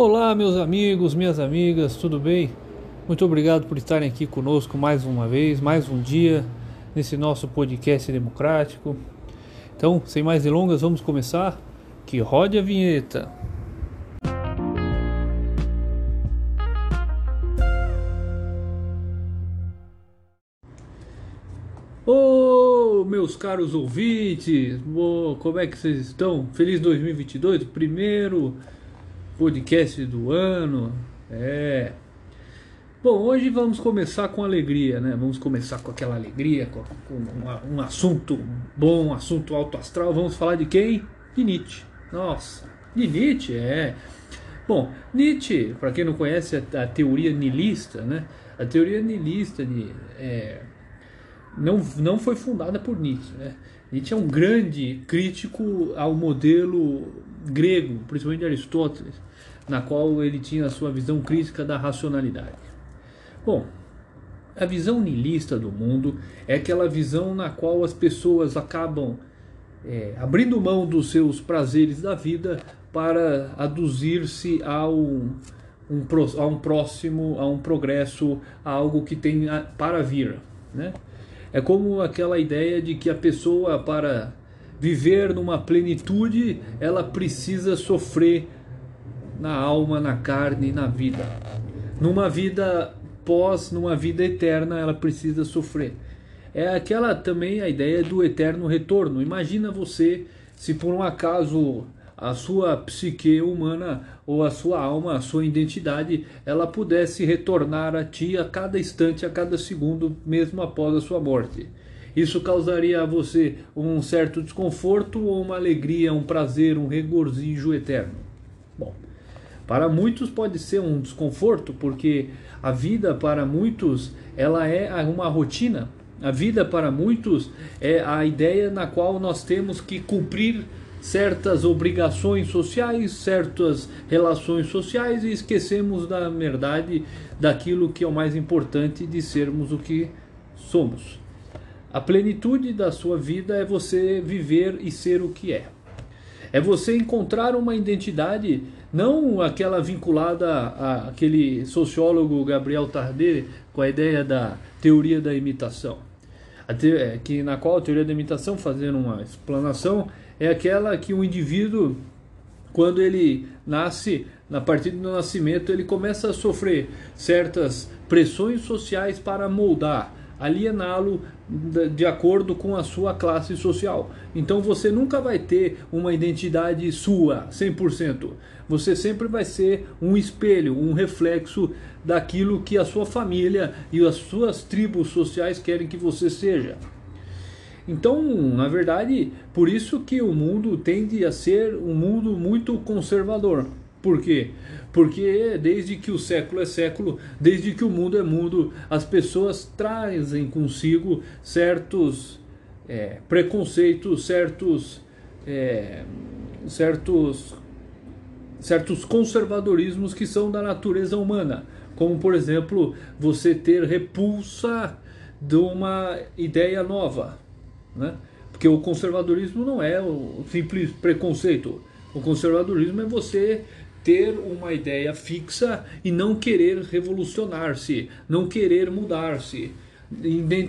Olá, meus amigos, minhas amigas, tudo bem? Muito obrigado por estarem aqui conosco mais uma vez, mais um dia nesse nosso podcast democrático. Então, sem mais delongas, vamos começar. Que rode a vinheta. Ô, meus caros ouvintes, como é que vocês estão? Feliz 2022, primeiro podcast do ano. É. Bom, hoje vamos começar com alegria, né? Vamos começar com aquela alegria, com, um, um assunto bom, um assunto alto astral. Vamos falar de quem? De Nietzsche. Nossa, de Nietzsche, é. Bom, Nietzsche, para quem não conhece a, a, teoria nihilista, né? A teoria nihilista de, é, não, não foi fundada por Nietzsche, né? Nietzsche é um grande crítico ao modelo grego, principalmente de Aristóteles na qual ele tinha a sua visão crítica da racionalidade. Bom, a visão niilista do mundo é aquela visão na qual as pessoas acabam é, abrindo mão dos seus prazeres da vida para aduzir-se a um, um, a um próximo, a um progresso, a algo que tem para vir. Né? É como aquela ideia de que a pessoa, para viver numa plenitude, ela precisa sofrer na alma, na carne na vida. Numa vida pós, numa vida eterna, ela precisa sofrer. É aquela também a ideia do eterno retorno. Imagina você se por um acaso a sua psique humana ou a sua alma, a sua identidade, ela pudesse retornar a ti a cada instante, a cada segundo, mesmo após a sua morte. Isso causaria a você um certo desconforto ou uma alegria, um prazer, um regozijo eterno. Bom, para muitos pode ser um desconforto, porque a vida para muitos ela é uma rotina. A vida para muitos é a ideia na qual nós temos que cumprir certas obrigações sociais, certas relações sociais e esquecemos da verdade daquilo que é o mais importante de sermos o que somos. A plenitude da sua vida é você viver e ser o que é. É você encontrar uma identidade não aquela vinculada àquele sociólogo Gabriel Tardet com a ideia da teoria da imitação, te, é, que na qual a teoria da imitação, fazendo uma explanação, é aquela que o indivíduo, quando ele nasce, na partir do nascimento, ele começa a sofrer certas pressões sociais para moldar aliená-lo de acordo com a sua classe social. Então você nunca vai ter uma identidade sua 100%. Você sempre vai ser um espelho, um reflexo daquilo que a sua família e as suas tribos sociais querem que você seja. Então, na verdade, por isso que o mundo tende a ser um mundo muito conservador. Por quê? Porque desde que o século é século, desde que o mundo é mundo, as pessoas trazem consigo certos é, preconceitos, certos, é, certos, certos conservadorismos que são da natureza humana. Como, por exemplo, você ter repulsa de uma ideia nova. Né? Porque o conservadorismo não é o simples preconceito. O conservadorismo é você ter uma ideia fixa e não querer revolucionar-se, não querer mudar-se,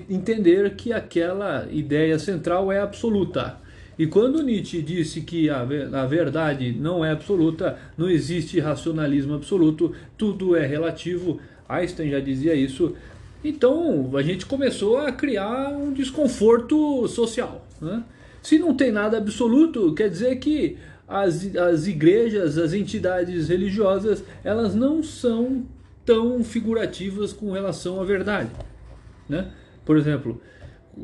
entender que aquela ideia central é absoluta. E quando Nietzsche disse que a, a verdade não é absoluta, não existe racionalismo absoluto, tudo é relativo, Einstein já dizia isso, então a gente começou a criar um desconforto social. Né? Se não tem nada absoluto, quer dizer que as, as igrejas, as entidades religiosas, elas não são tão figurativas com relação à verdade. Né? Por exemplo,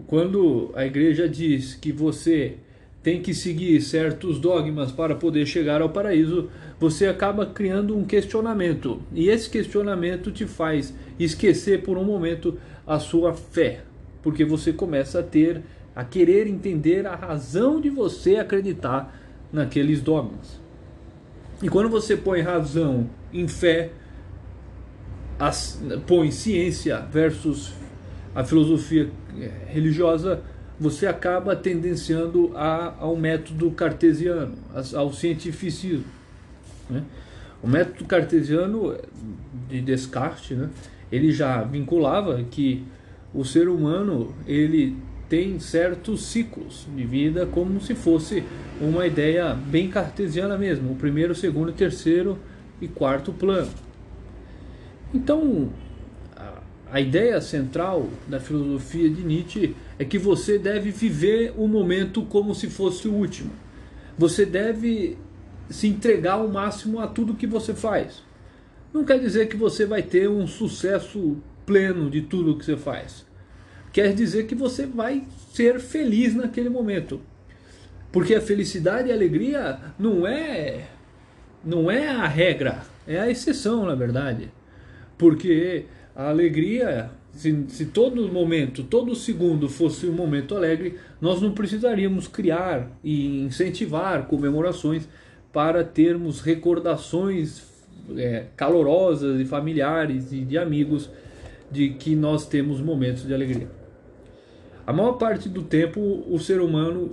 quando a igreja diz que você tem que seguir certos dogmas para poder chegar ao paraíso, você acaba criando um questionamento. E esse questionamento te faz esquecer por um momento a sua fé, porque você começa a ter a querer entender a razão de você acreditar naqueles dogmas. E quando você põe razão em fé, as, põe ciência versus a filosofia religiosa, você acaba tendenciando a, ao método cartesiano, ao cientificismo. Né? O método cartesiano de Descartes, né, ele já vinculava que o ser humano ele tem certos ciclos de vida como se fosse uma ideia bem cartesiana mesmo, o primeiro, segundo, terceiro e quarto plano. Então, a ideia central da filosofia de Nietzsche é que você deve viver o momento como se fosse o último. Você deve se entregar ao máximo a tudo que você faz. Não quer dizer que você vai ter um sucesso pleno de tudo que você faz. Quer dizer que você vai ser feliz naquele momento. Porque a felicidade e a alegria não é não é a regra, é a exceção, na verdade. Porque a alegria, se, se todo momento, todo segundo fosse um momento alegre, nós não precisaríamos criar e incentivar comemorações para termos recordações é, calorosas e familiares e de amigos de que nós temos momentos de alegria. A maior parte do tempo o ser humano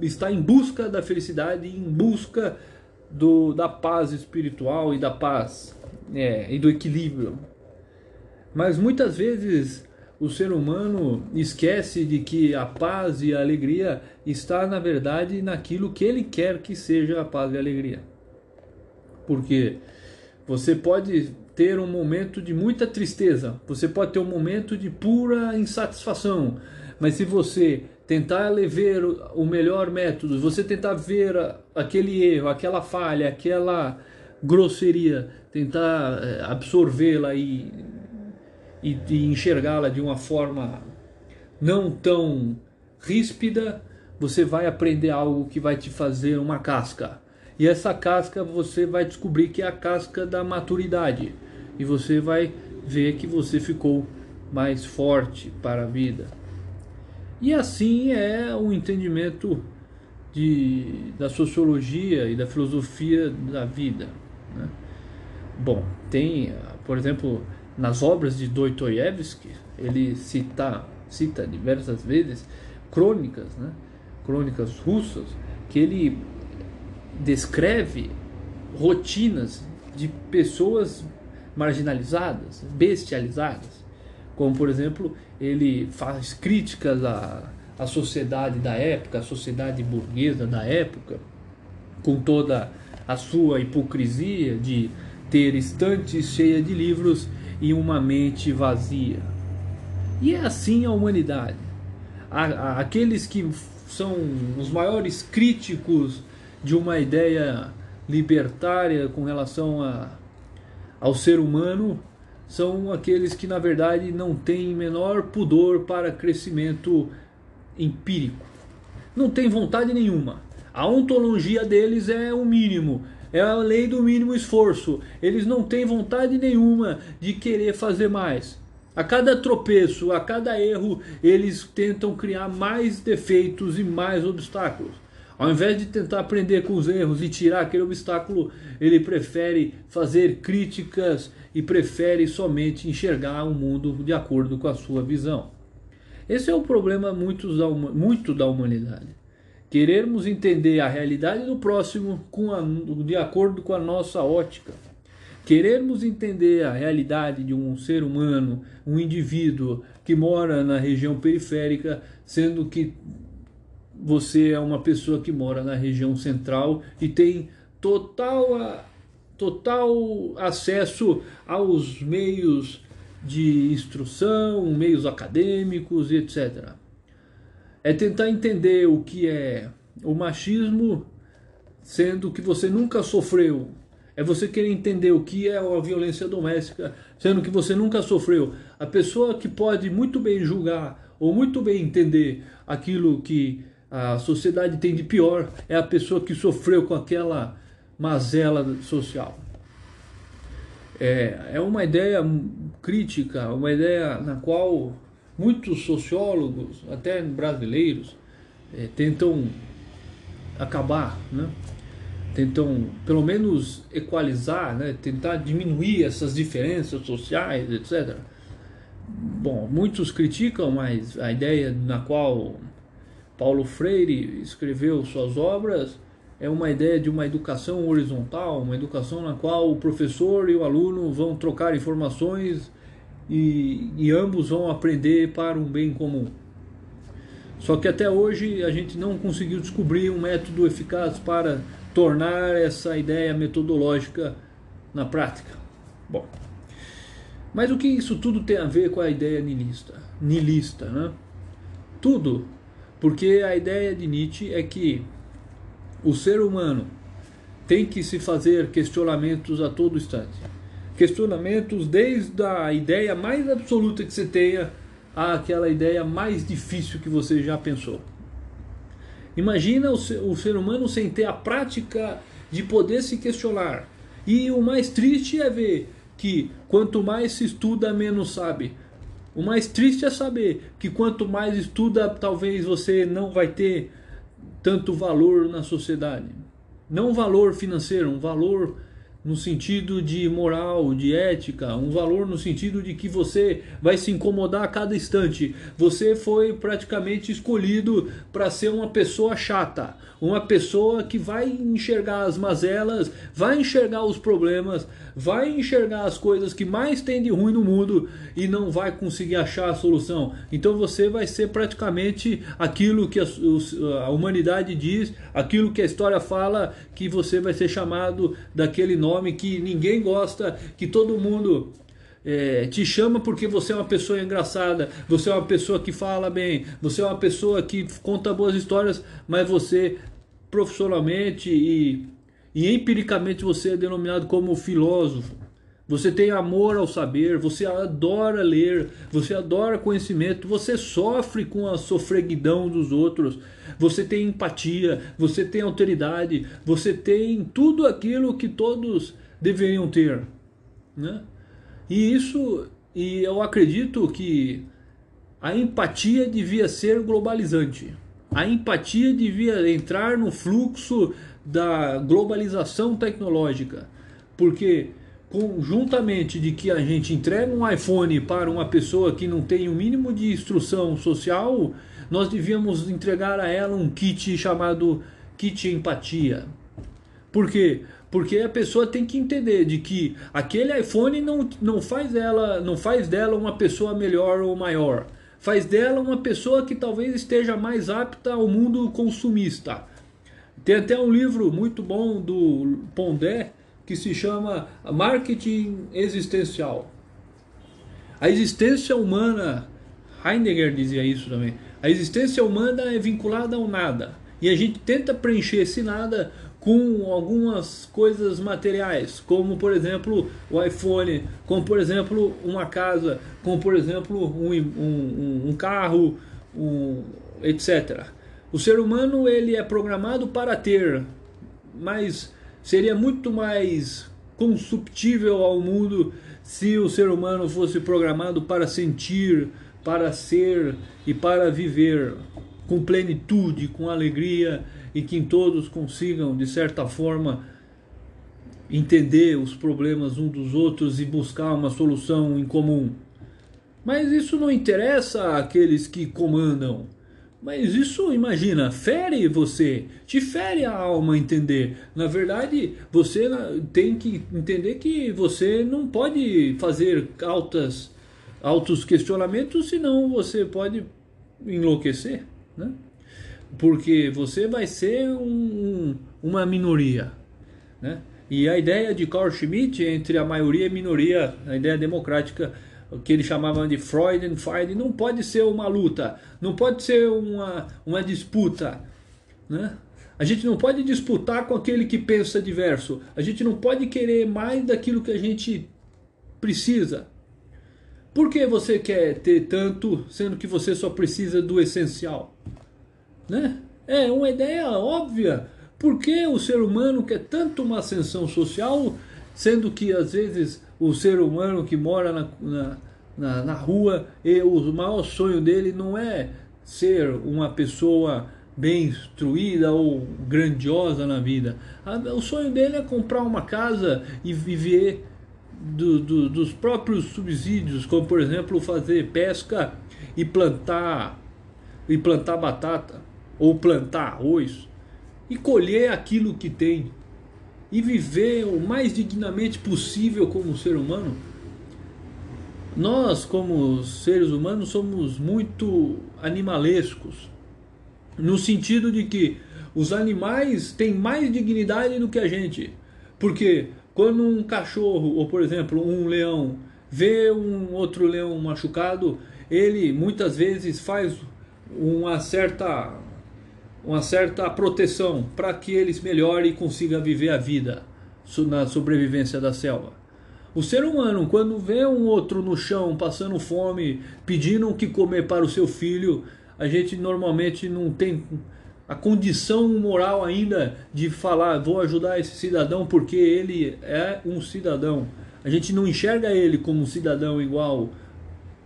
está em busca da felicidade, em busca do, da paz espiritual e da paz é, e do equilíbrio. Mas muitas vezes o ser humano esquece de que a paz e a alegria está na verdade naquilo que ele quer que seja a paz e a alegria. Porque você pode ter um momento de muita tristeza, você pode ter um momento de pura insatisfação, mas se você tentar ver o melhor método, você tentar ver aquele erro, aquela falha, aquela grosseria, tentar eh, absorvê-la e, e, e enxergá-la de uma forma não tão ríspida, você vai aprender algo que vai te fazer uma casca. E essa casca você vai descobrir que é a casca da maturidade. E você vai ver que você ficou mais forte para a vida. E assim é o entendimento de, da sociologia e da filosofia da vida. Né? Bom, tem, por exemplo, nas obras de Dostoiévski, ele cita, cita diversas vezes crônicas, né? crônicas russas, que ele descreve rotinas de pessoas marginalizadas, bestializadas, como por exemplo ele faz críticas à, à sociedade da época, à sociedade burguesa da época, com toda a sua hipocrisia de ter estantes cheias de livros e uma mente vazia. E é assim a humanidade. Aqueles que são os maiores críticos de uma ideia libertária com relação a, ao ser humano são aqueles que na verdade não têm menor pudor para crescimento empírico. Não tem vontade nenhuma. A ontologia deles é o mínimo, é a lei do mínimo esforço. Eles não têm vontade nenhuma de querer fazer mais. A cada tropeço, a cada erro, eles tentam criar mais defeitos e mais obstáculos. Ao invés de tentar aprender com os erros e tirar aquele obstáculo, ele prefere fazer críticas e prefere somente enxergar o mundo de acordo com a sua visão. Esse é o problema muito da, muito da humanidade. Querermos entender a realidade do próximo a, de acordo com a nossa ótica. Querermos entender a realidade de um ser humano, um indivíduo que mora na região periférica, sendo que você é uma pessoa que mora na região central e tem total, total acesso aos meios de instrução, meios acadêmicos e etc. É tentar entender o que é o machismo, sendo que você nunca sofreu. É você querer entender o que é a violência doméstica, sendo que você nunca sofreu. A pessoa que pode muito bem julgar ou muito bem entender aquilo que a sociedade tem de pior é a pessoa que sofreu com aquela mazela social. É, é uma ideia crítica, uma ideia na qual muitos sociólogos, até brasileiros, é, tentam acabar, né? tentam pelo menos equalizar, né? tentar diminuir essas diferenças sociais, etc. Bom, muitos criticam, mas a ideia na qual Paulo Freire escreveu suas obras é uma ideia de uma educação horizontal, uma educação na qual o professor e o aluno vão trocar informações e, e ambos vão aprender para um bem comum. Só que até hoje a gente não conseguiu descobrir um método eficaz para tornar essa ideia metodológica na prática. Bom, mas o que isso tudo tem a ver com a ideia nilista? Nilista, né? Tudo, porque a ideia de Nietzsche é que o ser humano tem que se fazer questionamentos a todo instante. Questionamentos desde a ideia mais absoluta que você tenha àquela ideia mais difícil que você já pensou. Imagina o ser, humano sem ter a prática de poder se questionar. E o mais triste é ver que quanto mais se estuda, menos sabe. O mais triste é saber que quanto mais estuda, talvez você não vai ter tanto valor na sociedade. Não um valor financeiro, um valor no sentido de moral, de ética, um valor no sentido de que você vai se incomodar a cada instante. Você foi praticamente escolhido para ser uma pessoa chata, uma pessoa que vai enxergar as mazelas, vai enxergar os problemas, vai enxergar as coisas que mais tem de ruim no mundo e não vai conseguir achar a solução. Então você vai ser praticamente aquilo que a, a humanidade diz, aquilo que a história fala, que você vai ser chamado daquele nome que ninguém gosta, que todo mundo é, te chama porque você é uma pessoa engraçada, você é uma pessoa que fala bem, você é uma pessoa que conta boas histórias, mas você profissionalmente e, e empiricamente você é denominado como filósofo. Você tem amor ao saber, você adora ler, você adora conhecimento, você sofre com a sofreguidão dos outros, você tem empatia, você tem autoridade, você tem tudo aquilo que todos deveriam ter. Né? E isso, e eu acredito que a empatia devia ser globalizante. A empatia devia entrar no fluxo da globalização tecnológica, porque conjuntamente de que a gente entrega um iPhone para uma pessoa que não tem o mínimo de instrução social, nós devíamos entregar a ela um kit chamado kit empatia. Por quê? Porque a pessoa tem que entender de que aquele iPhone não, não faz ela, não faz dela uma pessoa melhor ou maior. Faz dela uma pessoa que talvez esteja mais apta ao mundo consumista. Tem até um livro muito bom do Pondé que se chama Marketing Existencial. A existência humana, Heidegger dizia isso também, a existência humana é vinculada ao nada. E a gente tenta preencher esse nada com algumas coisas materiais, como por exemplo o iPhone, como por exemplo uma casa, como por exemplo um, um, um carro, um, etc. O ser humano ele é programado para ter, mas Seria muito mais consubtível ao mundo se o ser humano fosse programado para sentir, para ser e para viver com plenitude, com alegria e que todos consigam, de certa forma, entender os problemas uns dos outros e buscar uma solução em comum. Mas isso não interessa àqueles que comandam. Mas isso, imagina, fere você, te fere a alma entender. Na verdade, você tem que entender que você não pode fazer altas, altos questionamentos, senão você pode enlouquecer, né? Porque você vai ser um, uma minoria, né? E a ideia de Carl Schmitt entre a maioria e a minoria, a ideia democrática, o que ele chamava de Freud and Fight, não pode ser uma luta, não pode ser uma, uma disputa. Né? A gente não pode disputar com aquele que pensa diverso. A gente não pode querer mais daquilo que a gente precisa. Por que você quer ter tanto, sendo que você só precisa do essencial? Né? É uma ideia óbvia. Por que o ser humano quer tanto uma ascensão social, sendo que às vezes o ser humano que mora na, na, na, na rua e o maior sonho dele não é ser uma pessoa bem instruída ou grandiosa na vida. O sonho dele é comprar uma casa e viver do, do, dos próprios subsídios, como por exemplo fazer pesca e plantar e plantar batata ou plantar arroz e colher aquilo que tem e viver o mais dignamente possível como ser humano. Nós, como seres humanos, somos muito animalescos, no sentido de que os animais têm mais dignidade do que a gente. Porque quando um cachorro, ou por exemplo, um leão, vê um outro leão machucado, ele muitas vezes faz uma certa uma certa proteção para que eles melhore e consiga viver a vida na sobrevivência da selva. O ser humano, quando vê um outro no chão passando fome, pedindo o que comer para o seu filho, a gente normalmente não tem a condição moral ainda de falar, vou ajudar esse cidadão porque ele é um cidadão. A gente não enxerga ele como um cidadão igual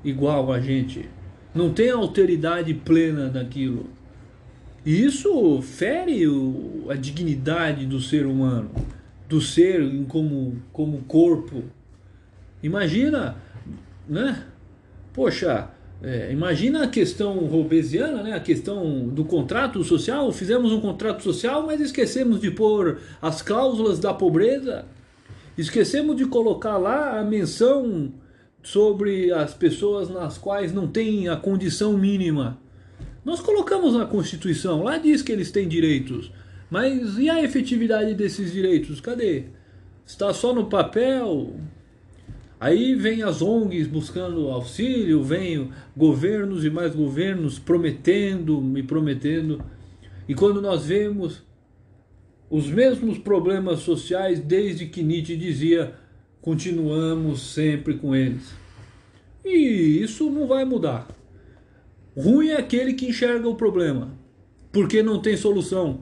igual a gente. Não tem alteridade plena daquilo. E isso fere o, a dignidade do ser humano, do ser como, como corpo. Imagina, né? Poxa, é, imagina a questão robesiana, né? a questão do contrato social. Fizemos um contrato social, mas esquecemos de pôr as cláusulas da pobreza. Esquecemos de colocar lá a menção sobre as pessoas nas quais não tem a condição mínima. Nós colocamos na Constituição, lá diz que eles têm direitos, mas e a efetividade desses direitos? Cadê? Está só no papel? Aí vem as ONGs buscando auxílio, vem governos e mais governos prometendo e prometendo. E quando nós vemos os mesmos problemas sociais desde que Nietzsche dizia, continuamos sempre com eles. E isso não vai mudar. Ruim é aquele que enxerga o problema, porque não tem solução.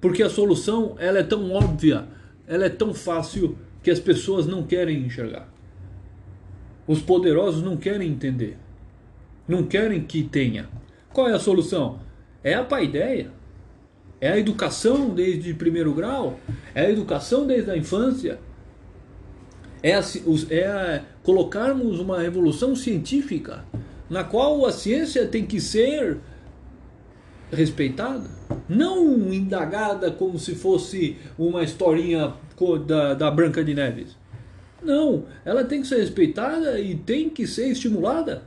Porque a solução ela é tão óbvia, ela é tão fácil que as pessoas não querem enxergar. Os poderosos não querem entender. Não querem que tenha. Qual é a solução? É a paideia. É a educação desde primeiro grau, é a educação desde a infância. É, a, é a, colocarmos uma revolução científica na qual a ciência tem que ser respeitada, não indagada como se fosse uma historinha da, da Branca de Neves. Não, ela tem que ser respeitada e tem que ser estimulada.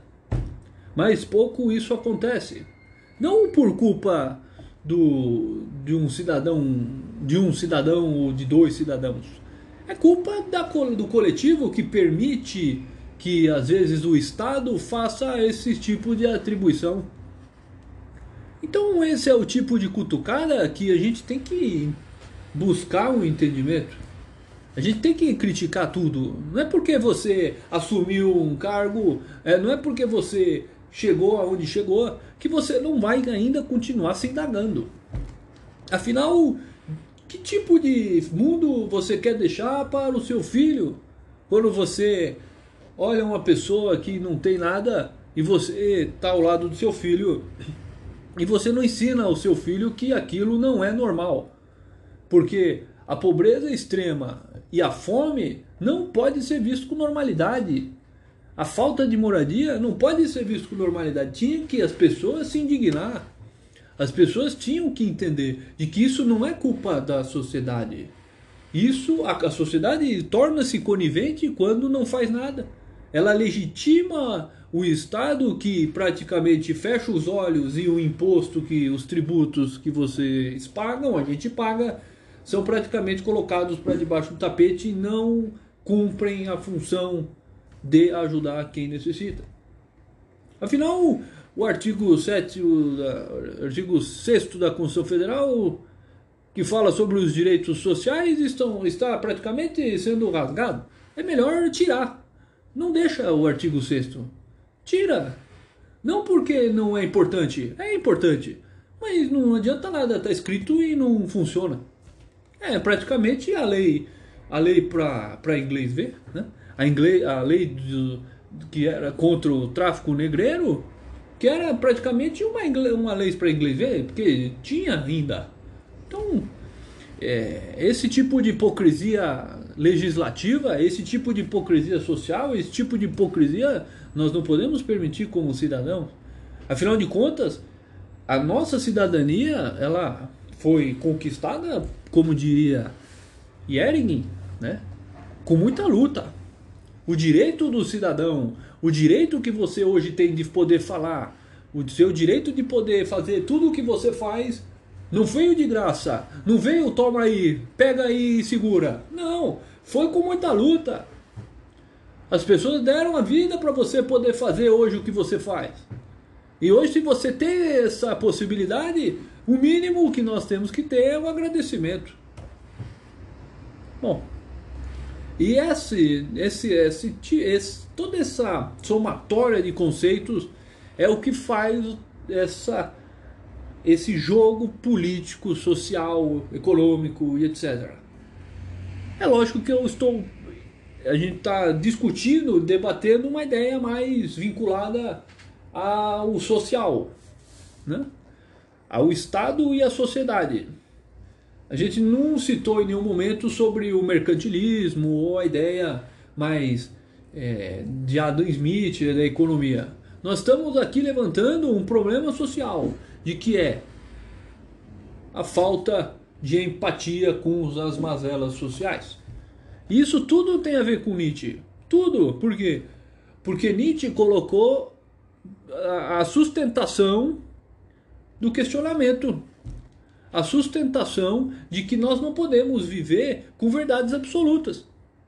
Mas pouco isso acontece. Não por culpa do, de um cidadão, de um cidadão ou de dois cidadãos. É culpa da, do coletivo que permite que às vezes o Estado faça esse tipo de atribuição. Então esse é o tipo de cutucada que a gente tem que buscar um entendimento. A gente tem que criticar tudo. Não é porque você assumiu um cargo, é, não é porque você chegou aonde chegou, que você não vai ainda continuar se indagando. Afinal, que tipo de mundo você quer deixar para o seu filho quando você olha uma pessoa que não tem nada e você está ao lado do seu filho e você não ensina ao seu filho que aquilo não é normal. Porque a pobreza extrema e a fome não pode ser visto com normalidade. A falta de moradia não pode ser visto com normalidade. Tinha que as pessoas se indignar. As pessoas tinham que entender de que isso não é culpa da sociedade. Isso a, a sociedade torna-se conivente quando não faz nada ela legitima o Estado que praticamente fecha os olhos e o imposto que os tributos que vocês pagam, a gente paga, são praticamente colocados para debaixo do tapete e não cumprem a função de ajudar quem necessita. Afinal, o artigo 7, o artigo 6 da Constituição Federal, que fala sobre os direitos sociais, estão, está praticamente sendo rasgado. É melhor tirar não deixa o artigo 6 Tira. Não porque não é importante. É importante. Mas não adianta nada. Está escrito e não funciona. É praticamente a lei a lei para inglês ver. Né? A, inglês, a lei do, que era contra o tráfico negreiro. Que era praticamente uma, uma lei para inglês ver. Porque tinha ainda. Então, é, esse tipo de hipocrisia legislativa, esse tipo de hipocrisia social, esse tipo de hipocrisia nós não podemos permitir como cidadãos. Afinal de contas, a nossa cidadania, ela foi conquistada, como diria Yering, né? com muita luta. O direito do cidadão, o direito que você hoje tem de poder falar, o seu direito de poder fazer tudo o que você faz, não veio de graça. Não veio, toma aí, pega aí e segura. Não, foi com muita luta. As pessoas deram a vida para você poder fazer hoje o que você faz. E hoje, se você tem essa possibilidade, o mínimo que nós temos que ter é o agradecimento. Bom, e esse, esse, esse, esse, toda essa somatória de conceitos é o que faz essa, esse jogo político, social, econômico e etc. É lógico que eu estou. A gente está discutindo, debatendo uma ideia mais vinculada ao social, né? ao Estado e à sociedade. A gente não citou em nenhum momento sobre o mercantilismo ou a ideia mais é, de Adam Smith da economia. Nós estamos aqui levantando um problema social, de que é a falta de empatia com as mazelas sociais. Isso tudo tem a ver com Nietzsche. Tudo. Por quê? Porque Nietzsche colocou a sustentação do questionamento. A sustentação de que nós não podemos viver com verdades absolutas.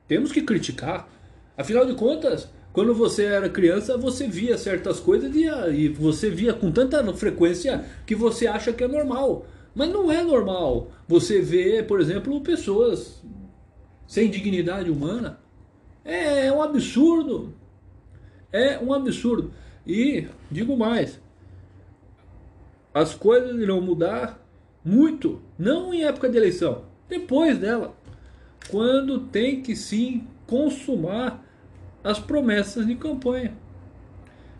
Temos que criticar. Afinal de contas, quando você era criança, você via certas coisas e, e você via com tanta frequência que você acha que é normal. Mas não é normal. Você vê, por exemplo, pessoas sem dignidade humana. É, é um absurdo. É um absurdo. E digo mais, as coisas irão mudar muito, não em época de eleição, depois dela, quando tem que sim consumar as promessas de campanha.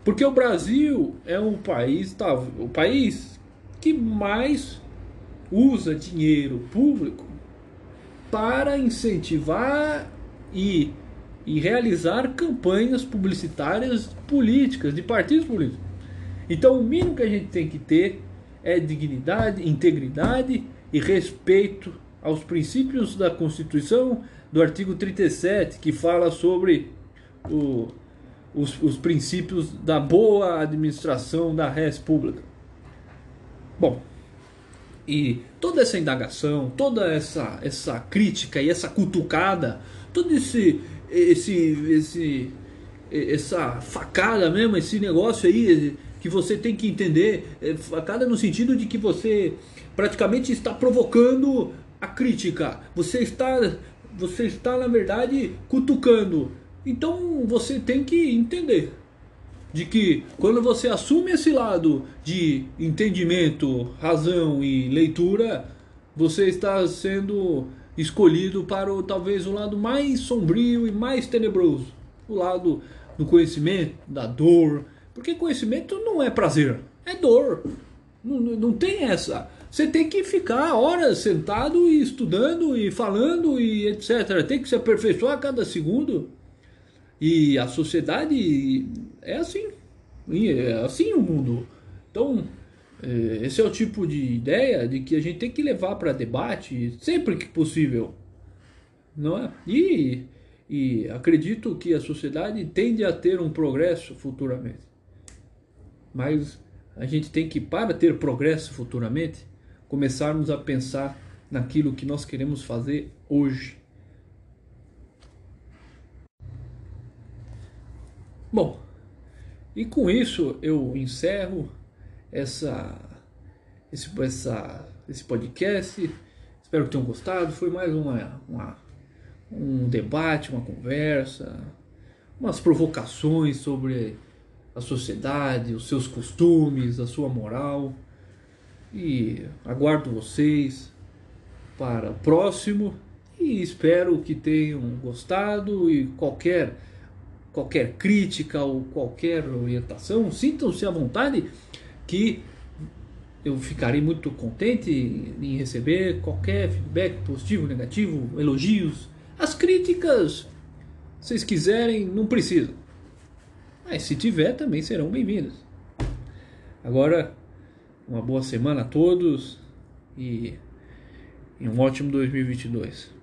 Porque o Brasil é um país, tá, o país que mais usa dinheiro público para incentivar e e realizar campanhas publicitárias políticas, de partidos políticos. Então, o mínimo que a gente tem que ter é dignidade, integridade e respeito aos princípios da Constituição, do artigo 37, que fala sobre o, os, os princípios da boa administração da res pública. Bom, e toda essa indagação, toda essa, essa crítica e essa cutucada, todo esse, esse, esse, essa facada mesmo, esse negócio aí que você tem que entender, é, facada no sentido de que você praticamente está provocando a crítica, você está, você está na verdade cutucando. Então você tem que entender de que quando você assume esse lado de entendimento, razão e leitura, você está sendo escolhido para o, talvez o lado mais sombrio e mais tenebroso, o lado do conhecimento, da dor, porque conhecimento não é prazer, é dor. Não, não tem essa. Você tem que ficar horas sentado e estudando e falando e etc. Tem que se aperfeiçoar a cada segundo. E a sociedade é assim. É assim o mundo. Então, é, esse é o tipo de ideia de que a gente tem que levar para debate sempre que possível, não é? E, e acredito que a sociedade tende a ter um progresso futuramente, mas a gente tem que para ter progresso futuramente começarmos a pensar naquilo que nós queremos fazer hoje. Bom, e com isso eu encerro essa, esse, essa, esse podcast. Espero que tenham gostado. Foi mais uma, uma, um debate, uma conversa, umas provocações sobre a sociedade, os seus costumes, a sua moral. E aguardo vocês para o próximo e espero que tenham gostado e qualquer qualquer crítica ou qualquer orientação, sintam-se à vontade que eu ficarei muito contente em receber qualquer feedback positivo, negativo, elogios. As críticas, vocês quiserem, não precisam. Mas se tiver, também serão bem-vindas. Agora, uma boa semana a todos e um ótimo 2022.